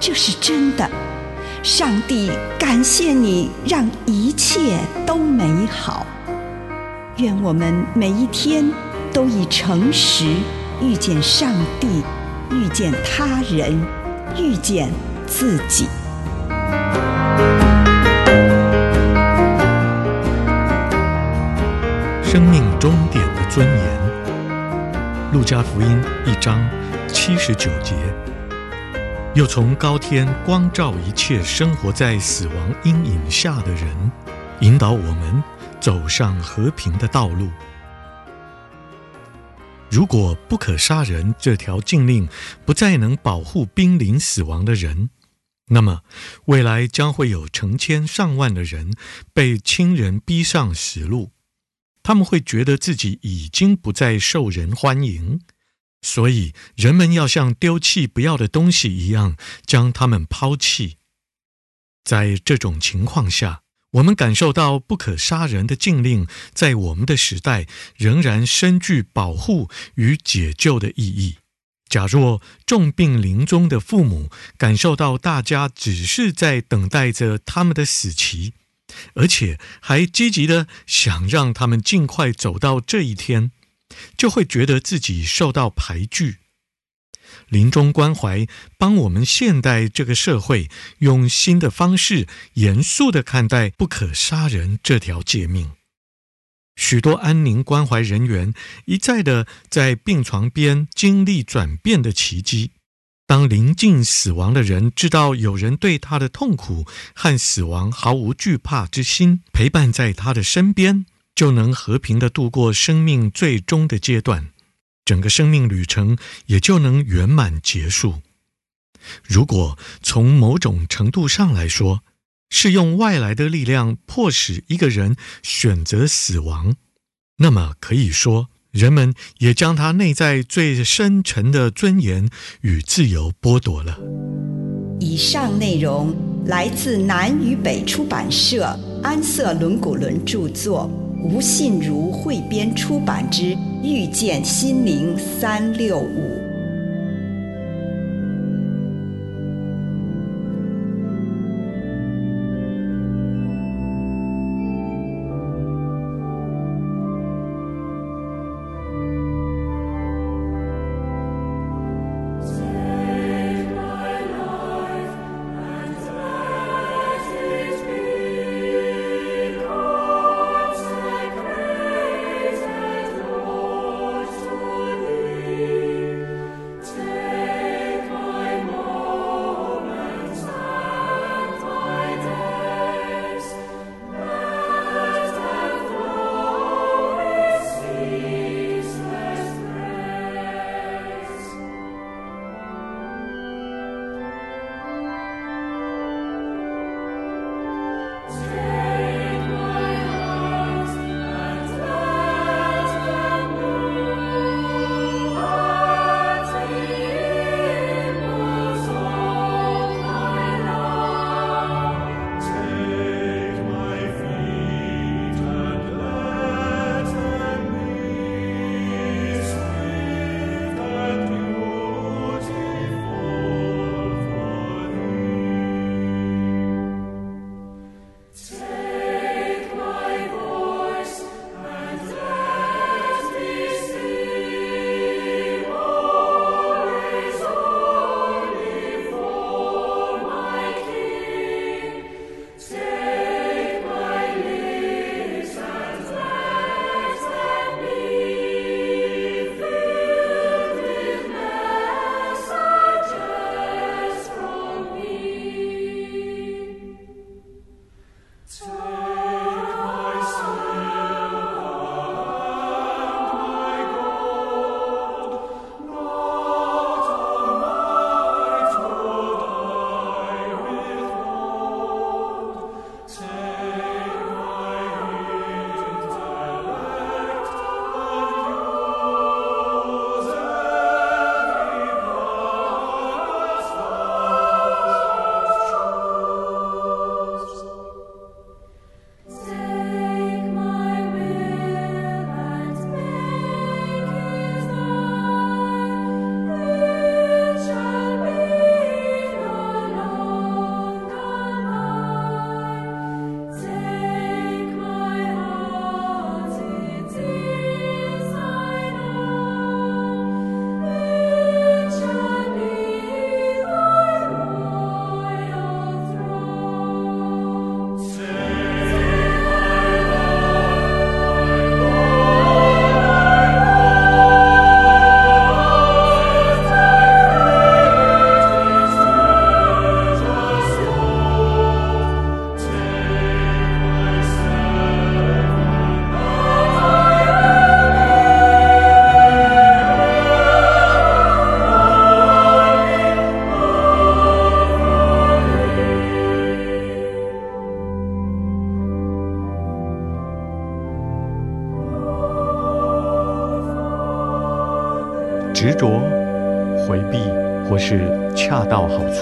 这是真的，上帝感谢你，让一切都美好。愿我们每一天都以诚实遇见上帝，遇见他人，遇见自己。生命终点的尊严，路加福音一章七十九节。又从高天光照一切生活在死亡阴影下的人，引导我们走上和平的道路。如果不可杀人这条禁令不再能保护濒临死亡的人，那么未来将会有成千上万的人被亲人逼上死路，他们会觉得自己已经不再受人欢迎。所以，人们要像丢弃不要的东西一样，将它们抛弃。在这种情况下，我们感受到不可杀人的禁令，在我们的时代仍然深具保护与解救的意义。假若重病临终的父母感受到大家只是在等待着他们的死期，而且还积极的想让他们尽快走到这一天，就会觉得自己受到排拒。临终关怀帮我们现代这个社会用新的方式严肃地看待不可杀人这条诫命。许多安宁关怀人员一再地在病床边经历转变的奇迹。当临近死亡的人知道有人对他的痛苦和死亡毫无惧怕之心，陪伴在他的身边。就能和平地度过生命最终的阶段，整个生命旅程也就能圆满结束。如果从某种程度上来说，是用外来的力量迫使一个人选择死亡，那么可以说，人们也将他内在最深沉的尊严与自由剥夺了。以上内容来自南与北出版社安瑟伦古伦著作。吴信如汇编出版之《遇见心灵三六五》。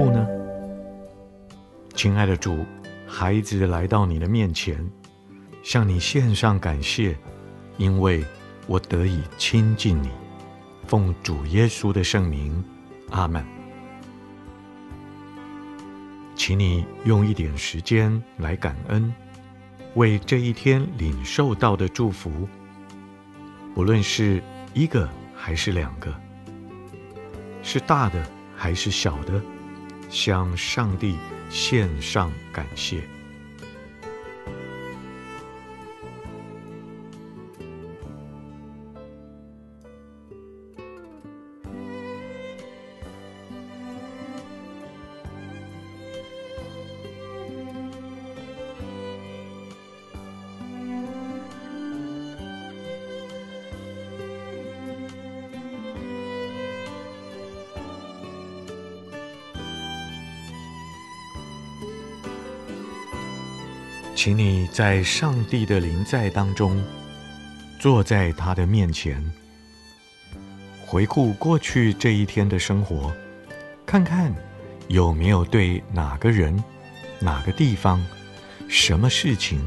处呢？亲爱的主，孩子来到你的面前，向你献上感谢，因为我得以亲近你。奉主耶稣的圣名，阿门。请你用一点时间来感恩，为这一天领受到的祝福，不论是一个还是两个，是大的还是小的，向上帝献上感谢。请你在上帝的临在当中，坐在他的面前，回顾过去这一天的生活，看看有没有对哪个人、哪个地方、什么事情，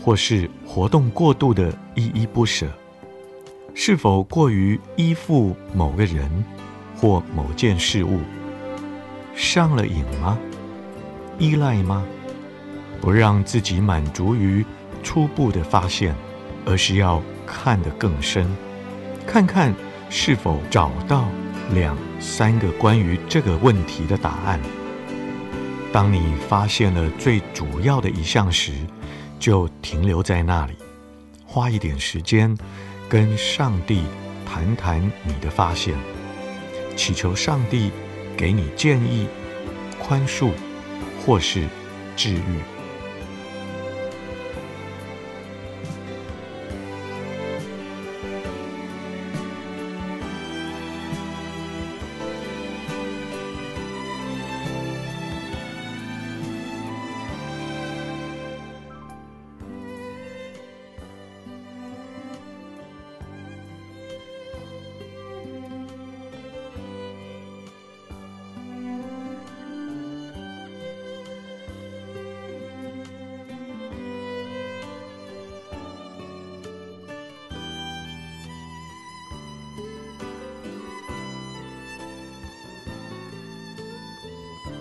或是活动过度的依依不舍，是否过于依附某个人或某件事物，上了瘾吗？依赖吗？不让自己满足于初步的发现，而是要看得更深，看看是否找到两三个关于这个问题的答案。当你发现了最主要的一项时，就停留在那里，花一点时间跟上帝谈谈你的发现，祈求上帝给你建议、宽恕或是治愈。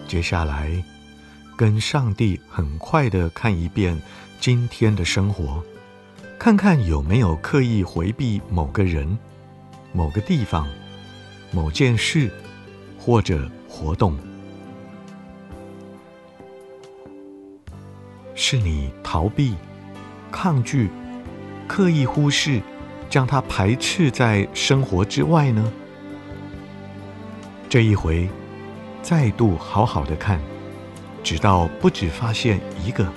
接下来，跟上帝很快的看一遍今天的生活，看看有没有刻意回避某个人、某个地方、某件事或者活动，是你逃避、抗拒、刻意忽视，将它排斥在生活之外呢？这一回。再度好好的看，直到不只发现一个，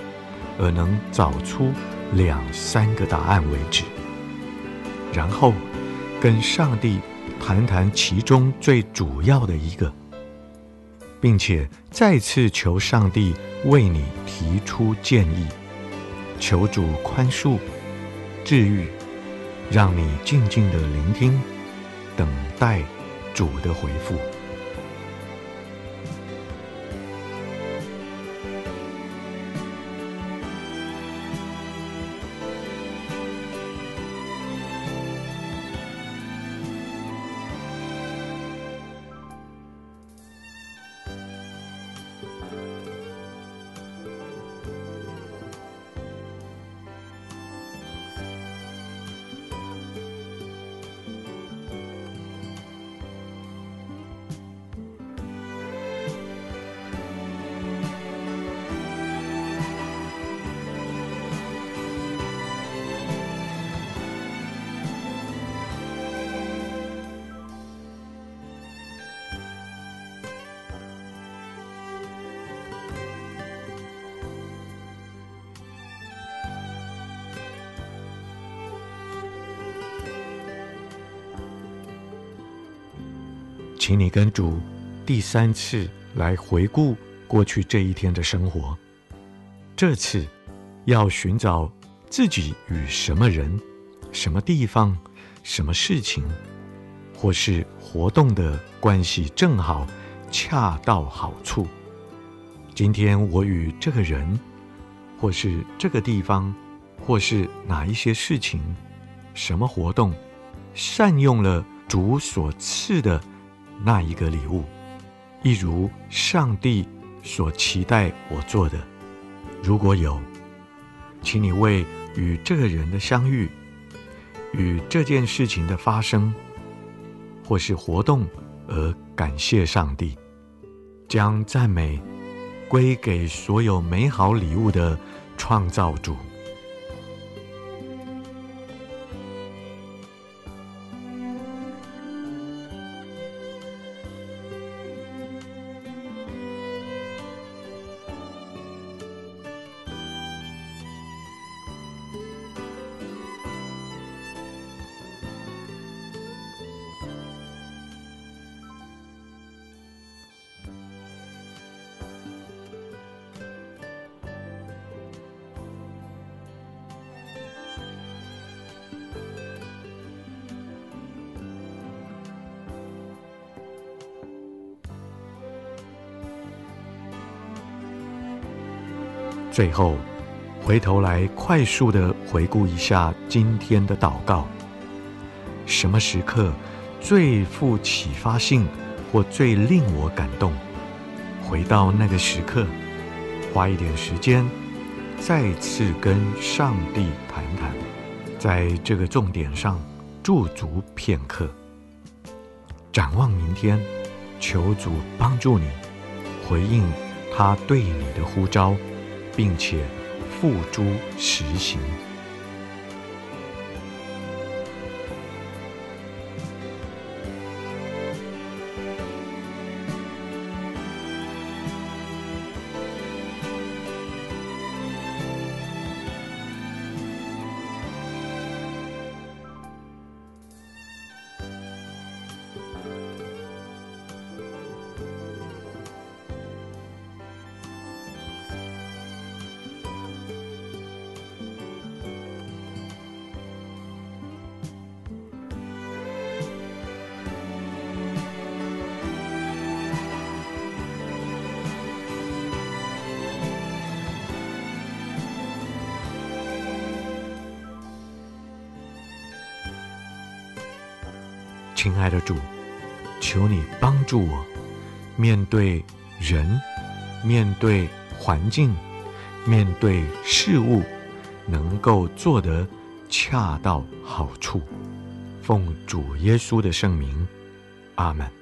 而能找出两三个答案为止。然后跟上帝谈谈其中最主要的一个，并且再次求上帝为你提出建议，求主宽恕、治愈，让你静静的聆听，等待主的回复。请你跟主第三次来回顾过去这一天的生活，这次要寻找自己与什么人、什么地方、什么事情，或是活动的关系正好恰到好处。今天我与这个人，或是这个地方，或是哪一些事情，什么活动，善用了主所赐的那一个礼物，一如上帝所期待我做的。如果有，请你为与这个人的相遇，与这件事情的发生，或是活动而感谢上帝，将赞美归给所有美好礼物的创造主。最后，回头来快速地回顾一下今天的祷告。什么时刻最富启发性，或最令我感动？回到那个时刻，花一点时间，再次跟上帝谈谈，在这个重点上驻足片刻。展望明天，求主帮助你回应他对你的呼召。并且付诸实行。亲爱的主，求你帮助我，面对人，面对环境，面对事物，能够做得恰到好处。奉主耶稣的圣名，阿门。